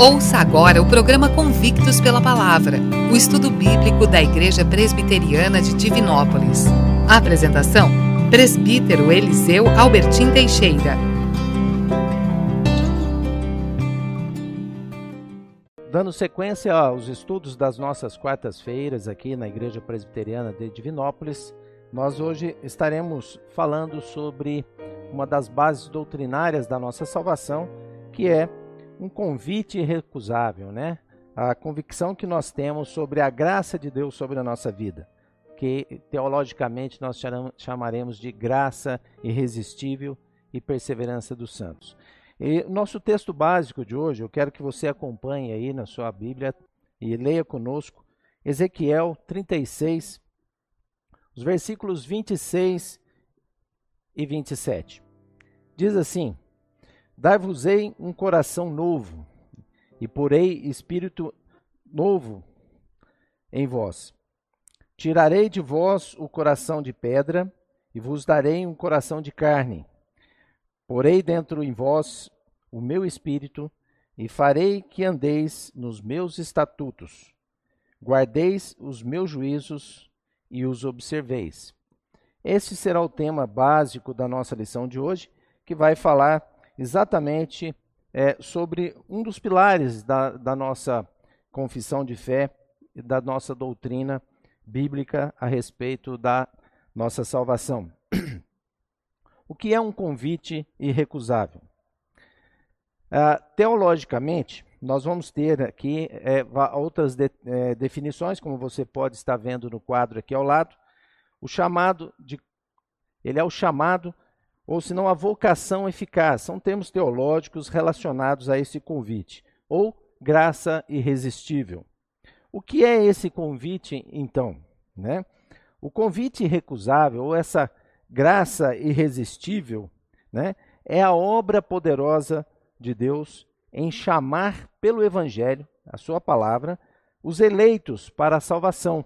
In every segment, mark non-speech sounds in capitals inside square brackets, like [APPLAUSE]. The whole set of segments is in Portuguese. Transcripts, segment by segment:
Ouça agora o programa Convictos pela Palavra, o estudo bíblico da Igreja Presbiteriana de Divinópolis. A apresentação: Presbítero Eliseu Albertim Teixeira. Dando sequência aos estudos das nossas quartas-feiras aqui na Igreja Presbiteriana de Divinópolis, nós hoje estaremos falando sobre uma das bases doutrinárias da nossa salvação, que é um convite irrecusável, né? A convicção que nós temos sobre a graça de Deus sobre a nossa vida, que teologicamente nós chamaremos de graça irresistível e perseverança dos santos. E nosso texto básico de hoje, eu quero que você acompanhe aí na sua Bíblia e leia conosco Ezequiel 36, os versículos 26 e 27. Diz assim: Dar-vos-ei um coração novo, e porei espírito novo em vós. Tirarei de vós o coração de pedra, e vos darei um coração de carne. Porei dentro em vós o meu espírito, e farei que andeis nos meus estatutos, guardeis os meus juízos e os observeis. Este será o tema básico da nossa lição de hoje, que vai falar exatamente é, sobre um dos pilares da, da nossa confissão de fé e da nossa doutrina bíblica a respeito da nossa salvação. [CLEARS THROAT] o que é um convite irrecusável? Uh, teologicamente, nós vamos ter aqui é, outras de, é, definições, como você pode estar vendo no quadro aqui ao lado. O chamado de, ele é o chamado ou senão a vocação eficaz. São termos teológicos relacionados a esse convite, ou graça irresistível. O que é esse convite, então? Né? O convite irrecusável, ou essa graça irresistível, né, é a obra poderosa de Deus em chamar pelo Evangelho, a sua palavra, os eleitos para a salvação,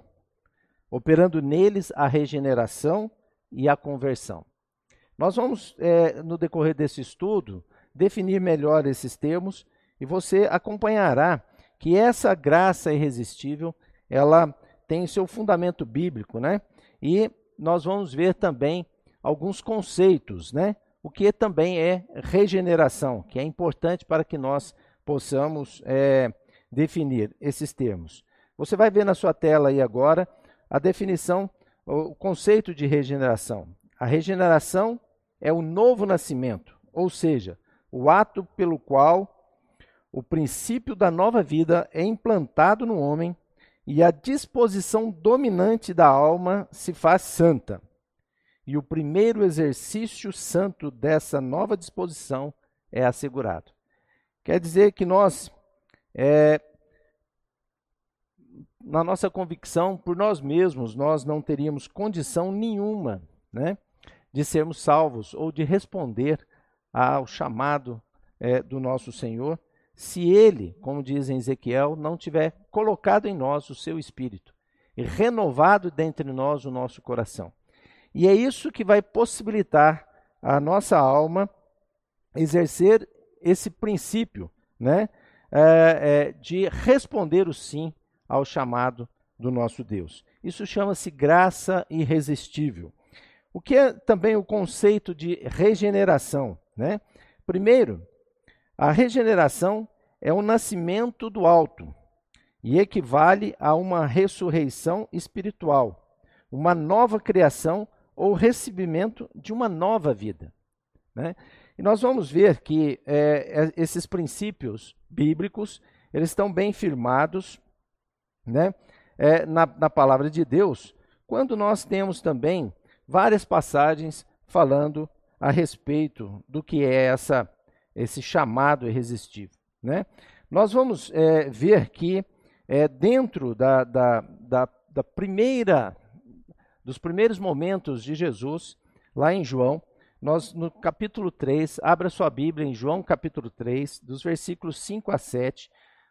operando neles a regeneração e a conversão. Nós vamos, é, no decorrer desse estudo, definir melhor esses termos e você acompanhará que essa graça irresistível, ela tem seu fundamento bíblico, né? E nós vamos ver também alguns conceitos, né? O que também é regeneração, que é importante para que nós possamos é, definir esses termos. Você vai ver na sua tela aí agora a definição, o conceito de regeneração. A regeneração é o novo nascimento, ou seja, o ato pelo qual o princípio da nova vida é implantado no homem e a disposição dominante da alma se faz santa. E o primeiro exercício santo dessa nova disposição é assegurado. Quer dizer que nós, é, na nossa convicção, por nós mesmos, nós não teríamos condição nenhuma, né? De sermos salvos ou de responder ao chamado é, do nosso Senhor, se Ele, como diz em Ezequiel, não tiver colocado em nós o seu espírito e renovado dentre nós o nosso coração. E é isso que vai possibilitar a nossa alma exercer esse princípio, né, é, é, de responder o sim ao chamado do nosso Deus. Isso chama-se graça irresistível. O que é também o conceito de regeneração? Né? Primeiro, a regeneração é o nascimento do alto e equivale a uma ressurreição espiritual, uma nova criação ou recebimento de uma nova vida. Né? E nós vamos ver que é, é esses princípios bíblicos eles estão bem firmados né, é, na, na palavra de Deus, quando nós temos também várias passagens falando a respeito do que é essa, esse chamado irresistível. Né? Nós vamos é, ver que é, dentro da, da, da, da primeira, dos primeiros momentos de Jesus, lá em João, nós no capítulo 3, abra sua Bíblia em João capítulo 3, dos versículos 5 a 7,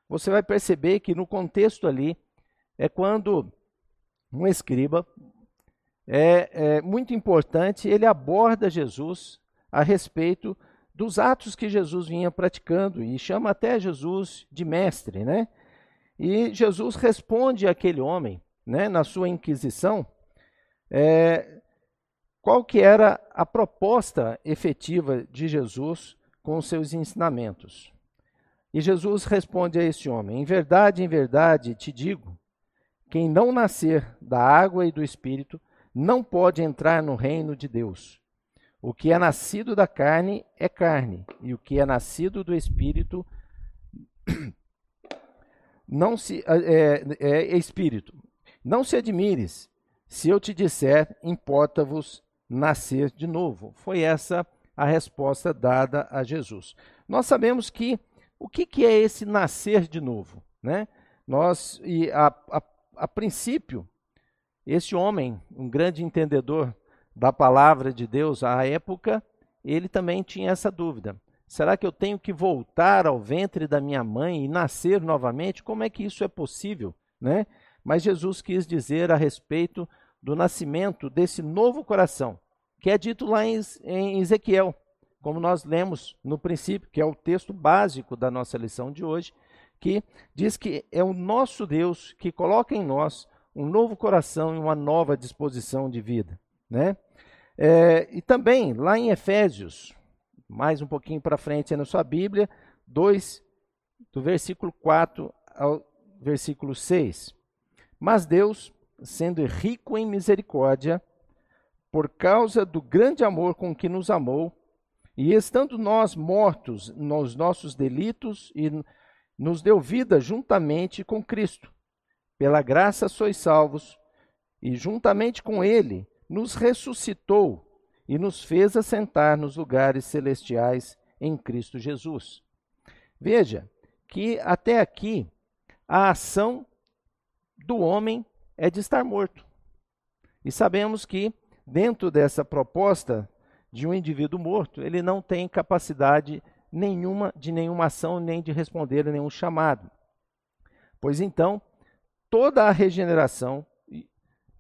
você vai perceber que no contexto ali é quando um escriba é, é muito importante, ele aborda Jesus a respeito dos atos que Jesus vinha praticando e chama até Jesus de mestre, né? E Jesus responde àquele homem, né, na sua inquisição, é, qual que era a proposta efetiva de Jesus com os seus ensinamentos. E Jesus responde a esse homem: Em verdade, em verdade te digo, quem não nascer da água e do espírito não pode entrar no reino de Deus. O que é nascido da carne é carne, e o que é nascido do espírito [CLEARS THROAT] não se é, é, é espírito. Não se admires se eu te disser, importa-vos nascer de novo. Foi essa a resposta dada a Jesus. Nós sabemos que o que, que é esse nascer de novo, né? Nós e a, a, a princípio esse homem, um grande entendedor da palavra de Deus à época, ele também tinha essa dúvida. Será que eu tenho que voltar ao ventre da minha mãe e nascer novamente? Como é que isso é possível, né? Mas Jesus quis dizer a respeito do nascimento desse novo coração, que é dito lá em Ezequiel, como nós lemos no princípio, que é o texto básico da nossa lição de hoje, que diz que é o nosso Deus que coloca em nós um novo coração e uma nova disposição de vida, né? É, e também lá em Efésios, mais um pouquinho para frente na sua Bíblia, 2, do versículo 4 ao versículo 6. Mas Deus, sendo rico em misericórdia, por causa do grande amor com que nos amou, e estando nós mortos nos nossos delitos, e nos deu vida juntamente com Cristo. Pela graça sois salvos, e juntamente com Ele nos ressuscitou e nos fez assentar nos lugares celestiais em Cristo Jesus. Veja que até aqui a ação do homem é de estar morto. E sabemos que dentro dessa proposta de um indivíduo morto, ele não tem capacidade nenhuma de nenhuma ação nem de responder a nenhum chamado. Pois então, toda a regeneração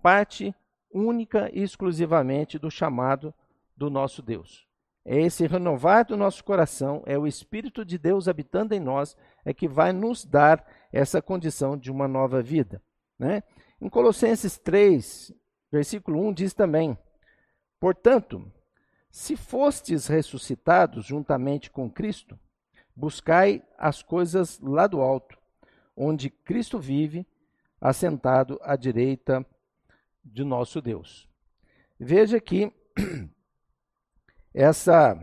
parte única e exclusivamente do chamado do nosso Deus. É esse renovar do nosso coração, é o Espírito de Deus habitando em nós, é que vai nos dar essa condição de uma nova vida. Né? Em Colossenses 3, versículo 1, diz também: Portanto, se fostes ressuscitados juntamente com Cristo, buscai as coisas lá do alto, onde Cristo vive, assentado à direita de nosso Deus. Veja que essa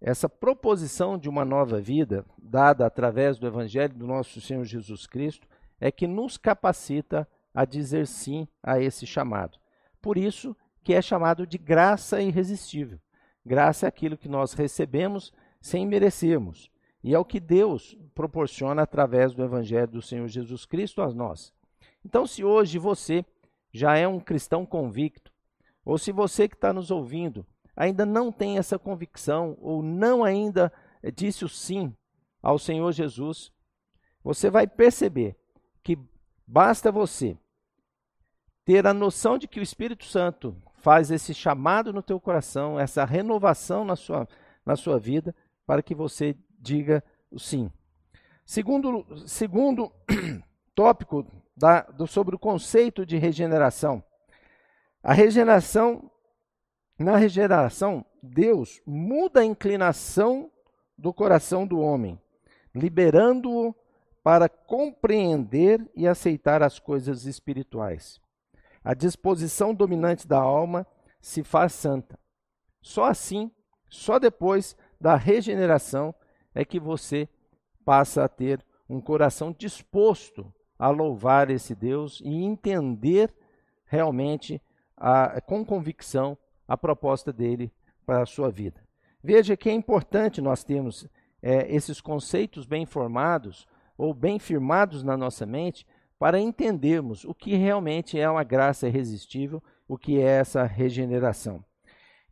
essa proposição de uma nova vida dada através do evangelho do nosso Senhor Jesus Cristo é que nos capacita a dizer sim a esse chamado. Por isso que é chamado de graça irresistível. Graça é aquilo que nós recebemos sem merecermos. E é o que Deus proporciona através do evangelho do Senhor Jesus Cristo a nós. Então, se hoje você já é um cristão convicto, ou se você que está nos ouvindo ainda não tem essa convicção, ou não ainda disse o sim ao Senhor Jesus, você vai perceber que basta você ter a noção de que o Espírito Santo faz esse chamado no teu coração, essa renovação na sua, na sua vida, para que você diga o sim. Segundo, segundo [CLEARS THROAT] tópico da, do, sobre o conceito de regeneração. A regeneração, na regeneração, Deus muda a inclinação do coração do homem, liberando-o para compreender e aceitar as coisas espirituais. A disposição dominante da alma se faz santa. Só assim, só depois da regeneração, é que você passa a ter um coração disposto a louvar esse Deus e entender realmente, a, com convicção, a proposta dele para a sua vida. Veja que é importante nós termos é, esses conceitos bem formados ou bem firmados na nossa mente para entendermos o que realmente é uma graça irresistível, o que é essa regeneração.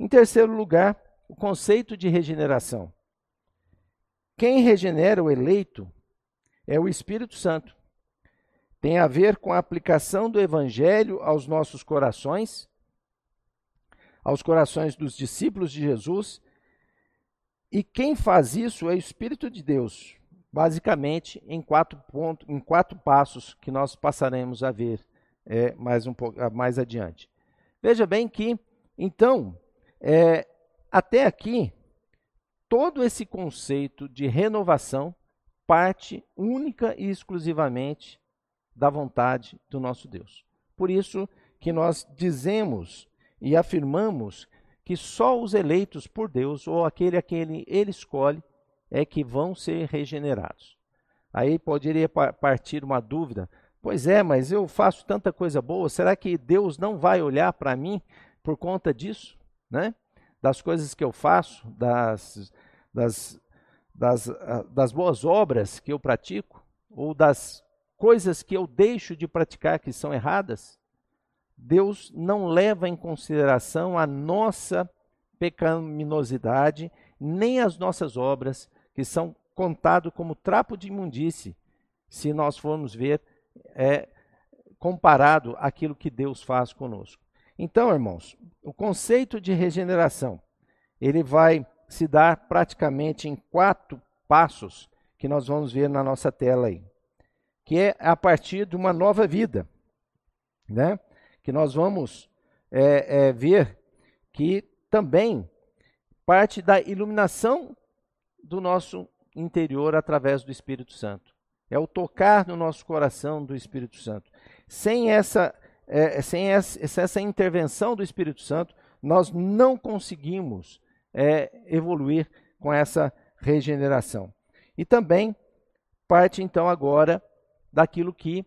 Em terceiro lugar, o conceito de regeneração. Quem regenera o eleito é o Espírito Santo tem a ver com a aplicação do Evangelho aos nossos corações, aos corações dos discípulos de Jesus, E quem faz isso é o Espírito de Deus, basicamente em quatro pontos, em quatro passos que nós passaremos a ver é, mais um mais adiante. Veja bem que então é, até aqui todo esse conceito de renovação parte única e exclusivamente da vontade do nosso Deus. Por isso que nós dizemos e afirmamos que só os eleitos por Deus, ou aquele a quem ele, escolhe, é que vão ser regenerados. Aí poderia partir uma dúvida: pois é, mas eu faço tanta coisa boa, será que Deus não vai olhar para mim por conta disso? Né? Das coisas que eu faço, das, das, das, ah, das boas obras que eu pratico, ou das coisas que eu deixo de praticar que são erradas? Deus não leva em consideração a nossa pecaminosidade, nem as nossas obras, que são contado como trapo de imundície, se nós formos ver é, comparado àquilo que Deus faz conosco. Então, irmãos, o conceito de regeneração, ele vai se dar praticamente em quatro passos que nós vamos ver na nossa tela aí, que é a partir de uma nova vida, né? que nós vamos é, é, ver que também parte da iluminação do nosso interior através do Espírito Santo. É o tocar no nosso coração do Espírito Santo. Sem essa, é, sem essa, essa, intervenção do Espírito Santo, nós não conseguimos é, evoluir com essa regeneração. E também parte então agora daquilo que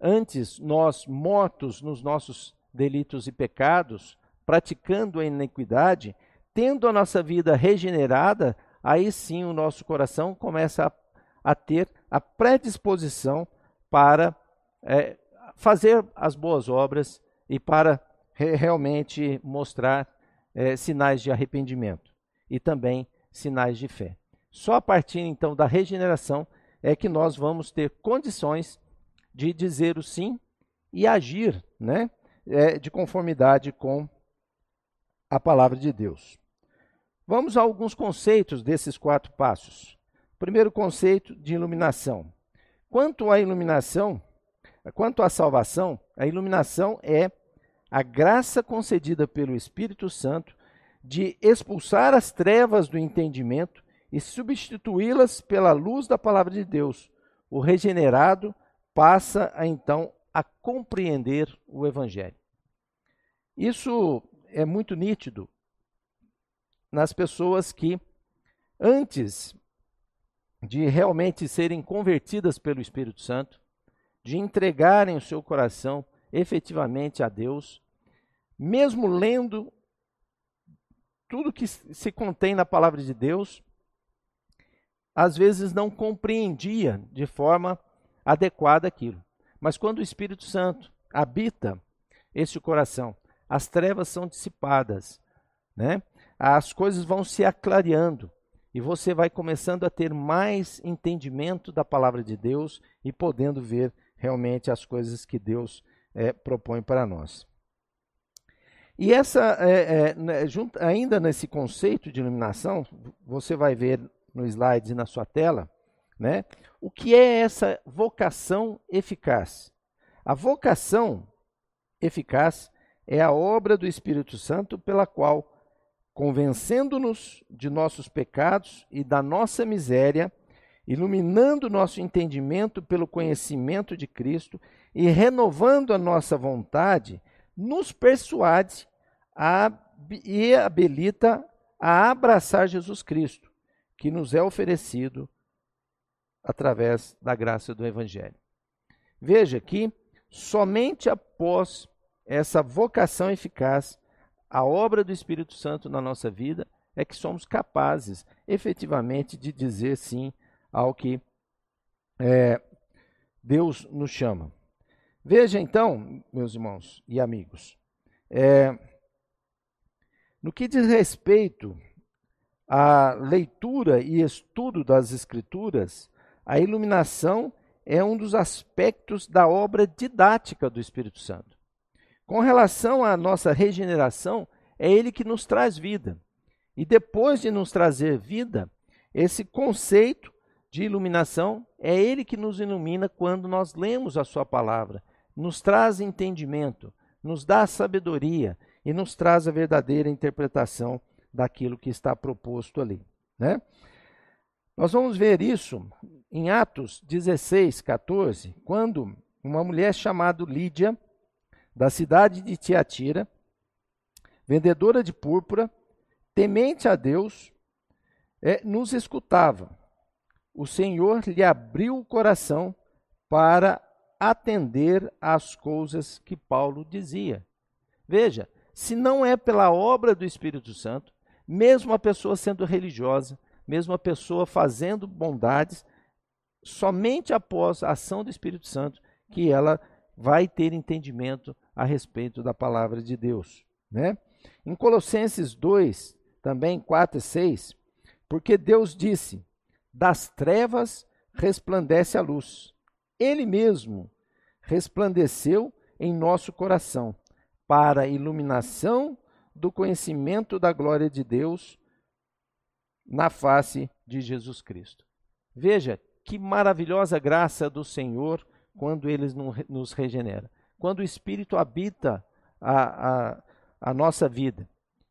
Antes, nós, mortos nos nossos delitos e pecados, praticando a iniquidade, tendo a nossa vida regenerada, aí sim o nosso coração começa a, a ter a predisposição para é, fazer as boas obras e para re realmente mostrar é, sinais de arrependimento e também sinais de fé. Só a partir então da regeneração é que nós vamos ter condições de dizer o sim e agir né, é, de conformidade com a palavra de Deus. Vamos a alguns conceitos desses quatro passos. Primeiro conceito de iluminação. Quanto à iluminação, quanto à salvação, a iluminação é a graça concedida pelo Espírito Santo de expulsar as trevas do entendimento e substituí-las pela luz da palavra de Deus. O regenerado passa a, então a compreender o Evangelho. Isso é muito nítido nas pessoas que, antes de realmente serem convertidas pelo Espírito Santo, de entregarem o seu coração efetivamente a Deus, mesmo lendo tudo que se contém na palavra de Deus, às vezes não compreendia de forma adequada àquilo. Mas quando o Espírito Santo habita esse coração, as trevas são dissipadas, né? As coisas vão se aclareando e você vai começando a ter mais entendimento da palavra de Deus e podendo ver realmente as coisas que Deus é, propõe para nós. E essa, é, é, né, junto, ainda nesse conceito de iluminação, você vai ver no slide e na sua tela, né? O que é essa vocação eficaz? A vocação eficaz é a obra do Espírito Santo pela qual, convencendo-nos de nossos pecados e da nossa miséria, iluminando nosso entendimento pelo conhecimento de Cristo e renovando a nossa vontade, nos persuade a, e habilita a abraçar Jesus Cristo, que nos é oferecido através da graça do Evangelho. Veja que somente após essa vocação eficaz, a obra do Espírito Santo na nossa vida, é que somos capazes efetivamente de dizer sim ao que é, Deus nos chama. Veja então, meus irmãos e amigos, é, no que diz respeito à leitura e estudo das Escrituras, a iluminação é um dos aspectos da obra didática do Espírito Santo. Com relação à nossa regeneração, é ele que nos traz vida. E depois de nos trazer vida, esse conceito de iluminação é ele que nos ilumina quando nós lemos a sua palavra, nos traz entendimento, nos dá sabedoria e nos traz a verdadeira interpretação daquilo que está proposto ali, né? Nós vamos ver isso em Atos 16, 14, quando uma mulher chamada Lídia, da cidade de Tiatira, vendedora de púrpura, temente a Deus, é, nos escutava. O Senhor lhe abriu o coração para atender às coisas que Paulo dizia. Veja, se não é pela obra do Espírito Santo, mesmo a pessoa sendo religiosa, mesmo a pessoa fazendo bondades, somente após a ação do Espírito Santo que ela vai ter entendimento a respeito da palavra de Deus, né? Em Colossenses 2, também 4 e 6, porque Deus disse: "Das trevas resplandece a luz. Ele mesmo resplandeceu em nosso coração para a iluminação do conhecimento da glória de Deus na face de Jesus Cristo. Veja que maravilhosa graça do Senhor quando Ele nos regenera. Quando o Espírito habita a, a, a nossa vida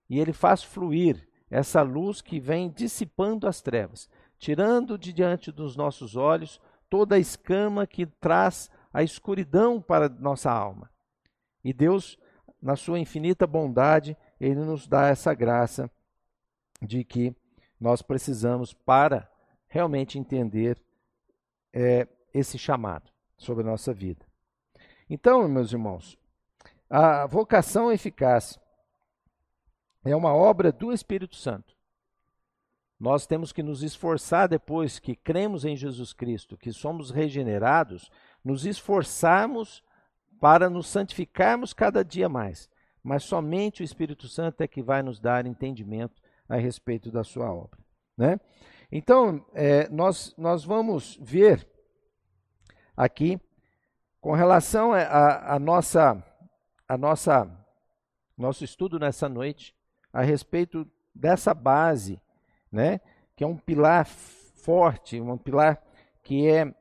e Ele faz fluir essa luz que vem dissipando as trevas, tirando de diante dos nossos olhos toda a escama que traz a escuridão para nossa alma. E Deus, na sua infinita bondade, Ele nos dá essa graça de que nós precisamos para realmente entender é, esse chamado sobre a nossa vida. Então, meus irmãos, a vocação eficaz é uma obra do Espírito Santo. Nós temos que nos esforçar depois que cremos em Jesus Cristo, que somos regenerados, nos esforçarmos para nos santificarmos cada dia mais. Mas somente o Espírito Santo é que vai nos dar entendimento a respeito da sua obra. Né? Então, é, nós, nós vamos ver aqui, com relação à nossa, a nossa, nosso estudo nessa noite, a respeito dessa base, né, que é um pilar forte, um pilar que é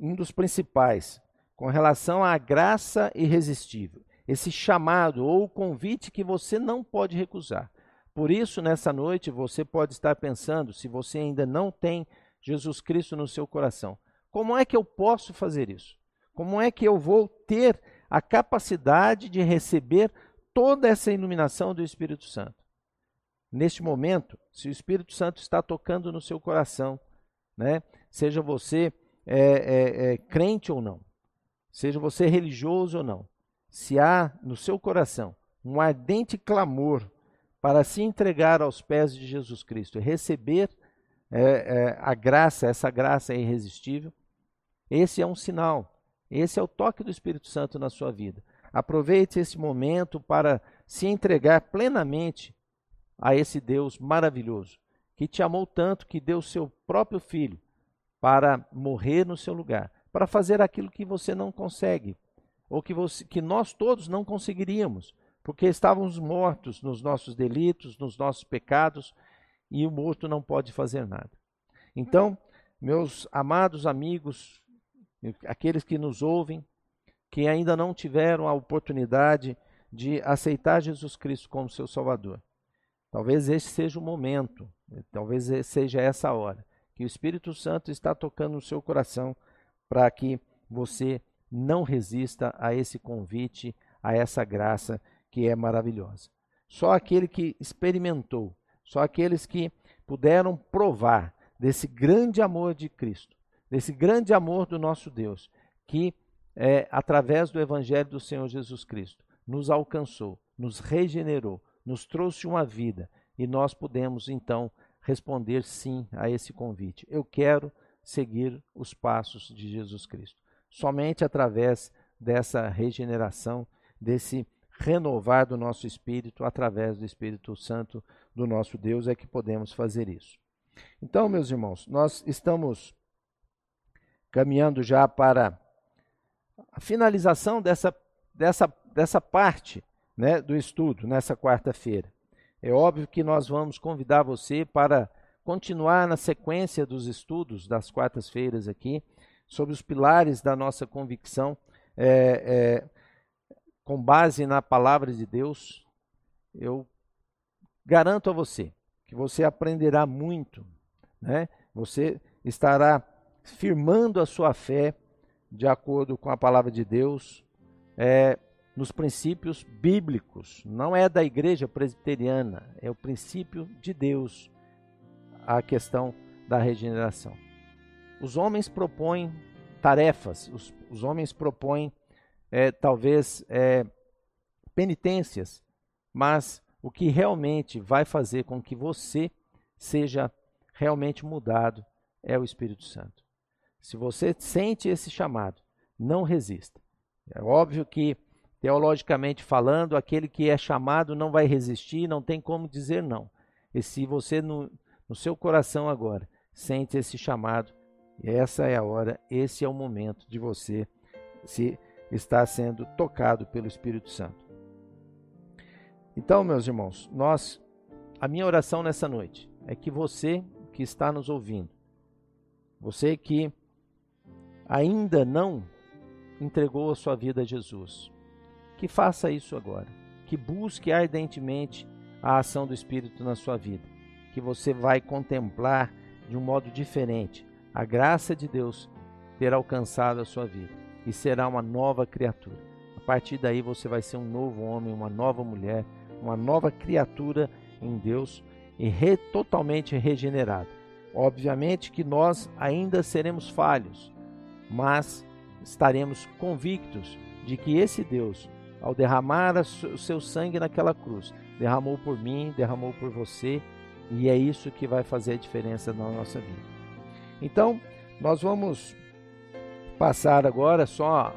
um dos principais, com relação à graça irresistível, esse chamado ou convite que você não pode recusar. Por isso, nessa noite, você pode estar pensando, se você ainda não tem Jesus Cristo no seu coração, como é que eu posso fazer isso? Como é que eu vou ter a capacidade de receber toda essa iluminação do Espírito Santo? Neste momento, se o Espírito Santo está tocando no seu coração, né? seja você é, é, é, crente ou não, seja você religioso ou não, se há no seu coração um ardente clamor para se entregar aos pés de Jesus Cristo e receber é, é, a graça, essa graça é irresistível, esse é um sinal, esse é o toque do Espírito Santo na sua vida. Aproveite esse momento para se entregar plenamente a esse Deus maravilhoso, que te amou tanto que deu seu próprio filho para morrer no seu lugar, para fazer aquilo que você não consegue, ou que, você, que nós todos não conseguiríamos, porque estávamos mortos nos nossos delitos, nos nossos pecados, e o morto não pode fazer nada. Então, meus amados amigos, aqueles que nos ouvem, que ainda não tiveram a oportunidade de aceitar Jesus Cristo como seu Salvador. Talvez esse seja o momento, talvez seja essa hora, que o Espírito Santo está tocando no seu coração para que você não resista a esse convite, a essa graça que é maravilhosa. Só aquele que experimentou, só aqueles que puderam provar desse grande amor de Cristo, desse grande amor do nosso Deus, que é, através do Evangelho do Senhor Jesus Cristo nos alcançou, nos regenerou, nos trouxe uma vida e nós podemos então responder sim a esse convite. Eu quero seguir os passos de Jesus Cristo. Somente através dessa regeneração, desse renovar do nosso espírito através do Espírito Santo do nosso Deus é que podemos fazer isso. Então, meus irmãos, nós estamos caminhando já para a finalização dessa, dessa, dessa parte né, do estudo nessa quarta-feira. É óbvio que nós vamos convidar você para continuar na sequência dos estudos das quartas-feiras aqui, sobre os pilares da nossa convicção, é, é, com base na palavra de Deus. Eu garanto a você que você aprenderá muito, né? Você estará firmando a sua fé de acordo com a palavra de Deus, é, nos princípios bíblicos. Não é da igreja presbiteriana, é o princípio de Deus, a questão da regeneração. Os homens propõem tarefas, os, os homens propõem é, talvez é, penitências, mas o que realmente vai fazer com que você seja realmente mudado é o Espírito Santo. Se você sente esse chamado, não resista. É óbvio que, teologicamente falando, aquele que é chamado não vai resistir, não tem como dizer não. E se você, no, no seu coração agora, sente esse chamado, essa é a hora, esse é o momento de você se estar sendo tocado pelo Espírito Santo. Então, meus irmãos, nós, a minha oração nessa noite é que você que está nos ouvindo, você que ainda não entregou a sua vida a Jesus, que faça isso agora, que busque ardentemente a ação do Espírito na sua vida, que você vai contemplar de um modo diferente. A graça de Deus ter alcançado a sua vida. E será uma nova criatura. A partir daí você vai ser um novo homem, uma nova mulher, uma nova criatura em Deus. E re, totalmente regenerado. Obviamente que nós ainda seremos falhos, mas estaremos convictos de que esse Deus, ao derramar o seu sangue naquela cruz, derramou por mim, derramou por você, e é isso que vai fazer a diferença na nossa vida. Então, nós vamos passar agora só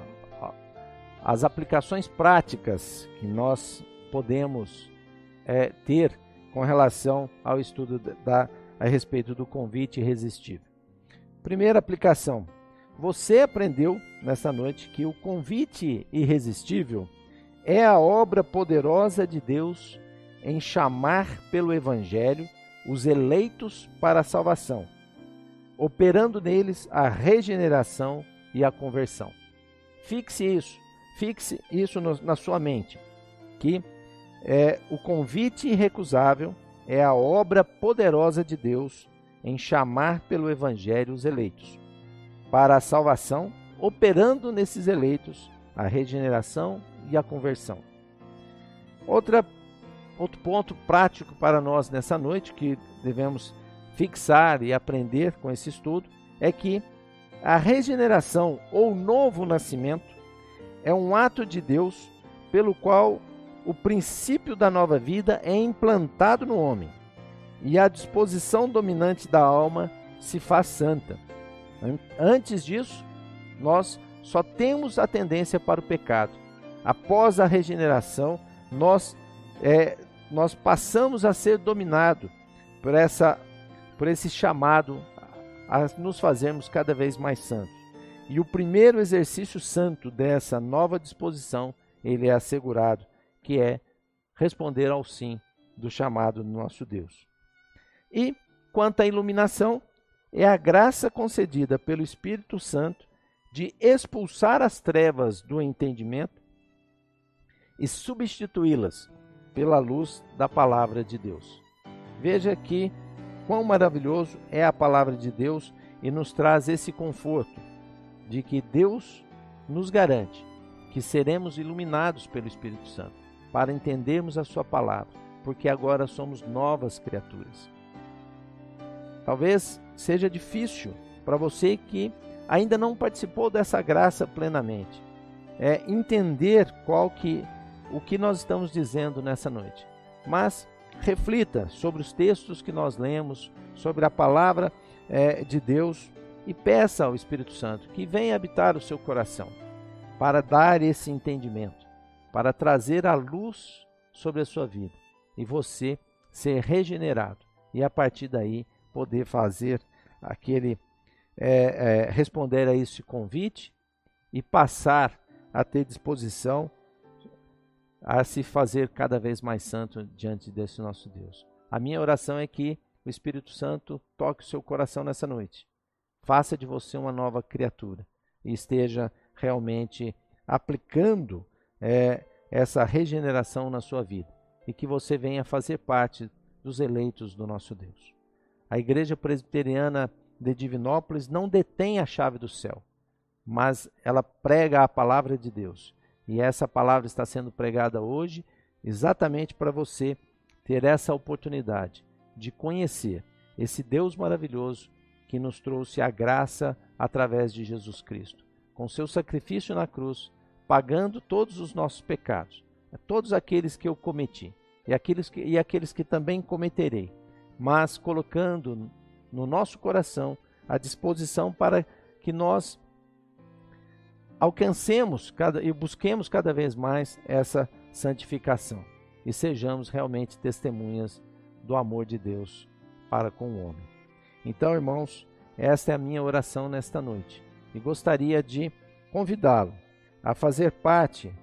as aplicações práticas que nós podemos é, ter com relação ao estudo da, a respeito do convite irresistível. Primeira aplicação: você aprendeu nessa noite que o convite irresistível é a obra poderosa de Deus em chamar pelo Evangelho os eleitos para a salvação, operando neles a regeneração e a conversão. Fixe isso, fixe isso na sua mente, que é, o convite irrecusável é a obra poderosa de Deus em chamar pelo Evangelho os eleitos para a salvação, operando nesses eleitos a regeneração e a conversão. Outra, outro ponto prático para nós nessa noite que devemos fixar e aprender com esse estudo é que a regeneração ou novo nascimento é um ato de Deus pelo qual o princípio da nova vida é implantado no homem e a disposição dominante da alma se faz santa. Antes disso, nós só temos a tendência para o pecado. Após a regeneração, nós, é, nós passamos a ser dominados por, essa, por esse chamado a nos fazermos cada vez mais santos. E o primeiro exercício santo dessa nova disposição, ele é assegurado, que é responder ao sim do chamado do nosso Deus. E quanto à iluminação, é a graça concedida pelo Espírito Santo de expulsar as trevas do entendimento e substituí-las pela luz da palavra de Deus. Veja que quão maravilhoso é a palavra de Deus e nos traz esse conforto de que Deus nos garante que seremos iluminados pelo Espírito Santo para entendermos a Sua palavra, porque agora somos novas criaturas. Talvez seja difícil para você que ainda não participou dessa graça plenamente. É entender qual que o que nós estamos dizendo nessa noite. Mas reflita sobre os textos que nós lemos, sobre a palavra é, de Deus e peça ao Espírito Santo que venha habitar o seu coração para dar esse entendimento, para trazer a luz sobre a sua vida e você ser regenerado e a partir daí poder fazer aquele é, é, responder a esse convite e passar a ter disposição a se fazer cada vez mais santo diante desse nosso Deus. A minha oração é que o Espírito Santo toque o seu coração nessa noite. Faça de você uma nova criatura e esteja realmente aplicando é, essa regeneração na sua vida e que você venha fazer parte dos eleitos do nosso Deus. A Igreja Presbiteriana de Divinópolis não detém a chave do céu, mas ela prega a palavra de Deus. E essa palavra está sendo pregada hoje exatamente para você ter essa oportunidade de conhecer esse Deus maravilhoso que nos trouxe a graça através de Jesus Cristo, com seu sacrifício na cruz, pagando todos os nossos pecados, todos aqueles que eu cometi e aqueles que, e aqueles que também cometerei, mas colocando no nosso coração a disposição para que nós alcancemos cada, e busquemos cada vez mais essa santificação e sejamos realmente testemunhas do amor de Deus para com o homem. Então, irmãos, esta é a minha oração nesta noite e gostaria de convidá-lo a fazer parte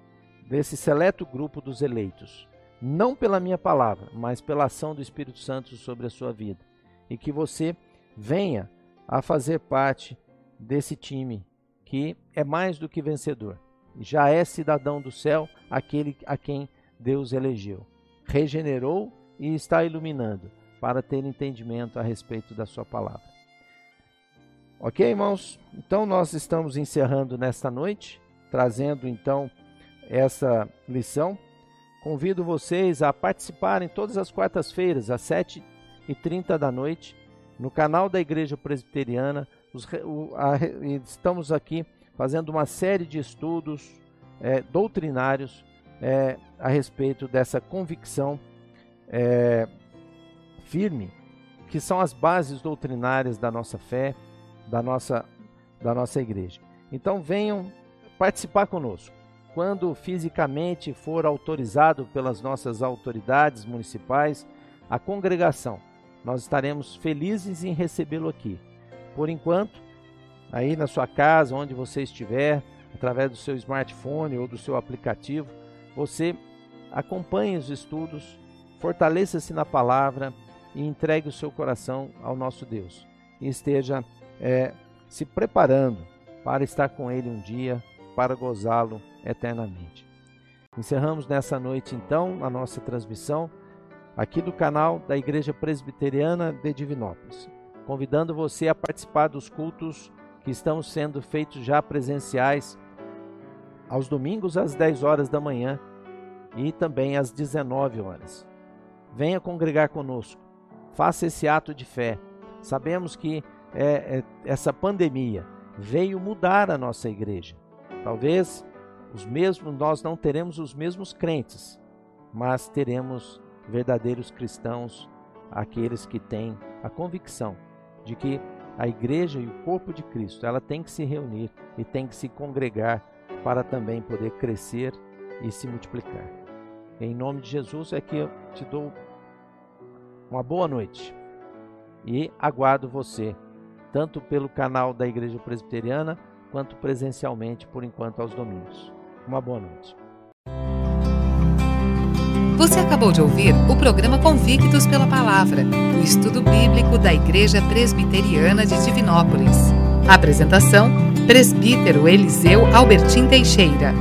desse seleto grupo dos eleitos, não pela minha palavra, mas pela ação do Espírito Santo sobre a sua vida, e que você venha a fazer parte desse time que é mais do que vencedor. Já é cidadão do céu, aquele a quem Deus elegeu. Regenerou e está iluminando para ter entendimento a respeito da sua palavra. Ok, irmãos? Então nós estamos encerrando nesta noite, trazendo então essa lição. Convido vocês a participarem todas as quartas-feiras, às 7h30 da noite, no canal da Igreja Presbiteriana os, o, a, estamos aqui fazendo uma série de estudos é, doutrinários é, a respeito dessa convicção é, firme, que são as bases doutrinárias da nossa fé, da nossa, da nossa igreja. Então venham participar conosco. Quando fisicamente for autorizado pelas nossas autoridades municipais, a congregação, nós estaremos felizes em recebê-lo aqui por enquanto, aí na sua casa, onde você estiver, através do seu smartphone ou do seu aplicativo, você acompanhe os estudos, fortaleça-se na palavra e entregue o seu coração ao nosso Deus. E esteja é, se preparando para estar com Ele um dia, para gozá-lo eternamente. Encerramos nessa noite, então, a nossa transmissão aqui do canal da Igreja Presbiteriana de Divinópolis convidando você a participar dos cultos que estão sendo feitos já presenciais aos domingos às 10 horas da manhã e também às 19 horas. Venha congregar conosco, faça esse ato de fé. Sabemos que é, é, essa pandemia veio mudar a nossa igreja. Talvez os mesmos nós não teremos os mesmos crentes, mas teremos verdadeiros cristãos, aqueles que têm a convicção de que a igreja e o corpo de Cristo, ela tem que se reunir e tem que se congregar para também poder crescer e se multiplicar. Em nome de Jesus é que eu te dou uma boa noite e aguardo você, tanto pelo canal da Igreja Presbiteriana, quanto presencialmente por enquanto aos domingos. Uma boa noite. Você acabou de ouvir o programa Convictos pela Palavra, o estudo bíblico da Igreja Presbiteriana de Divinópolis. Apresentação: Presbítero Eliseu Albertim Teixeira.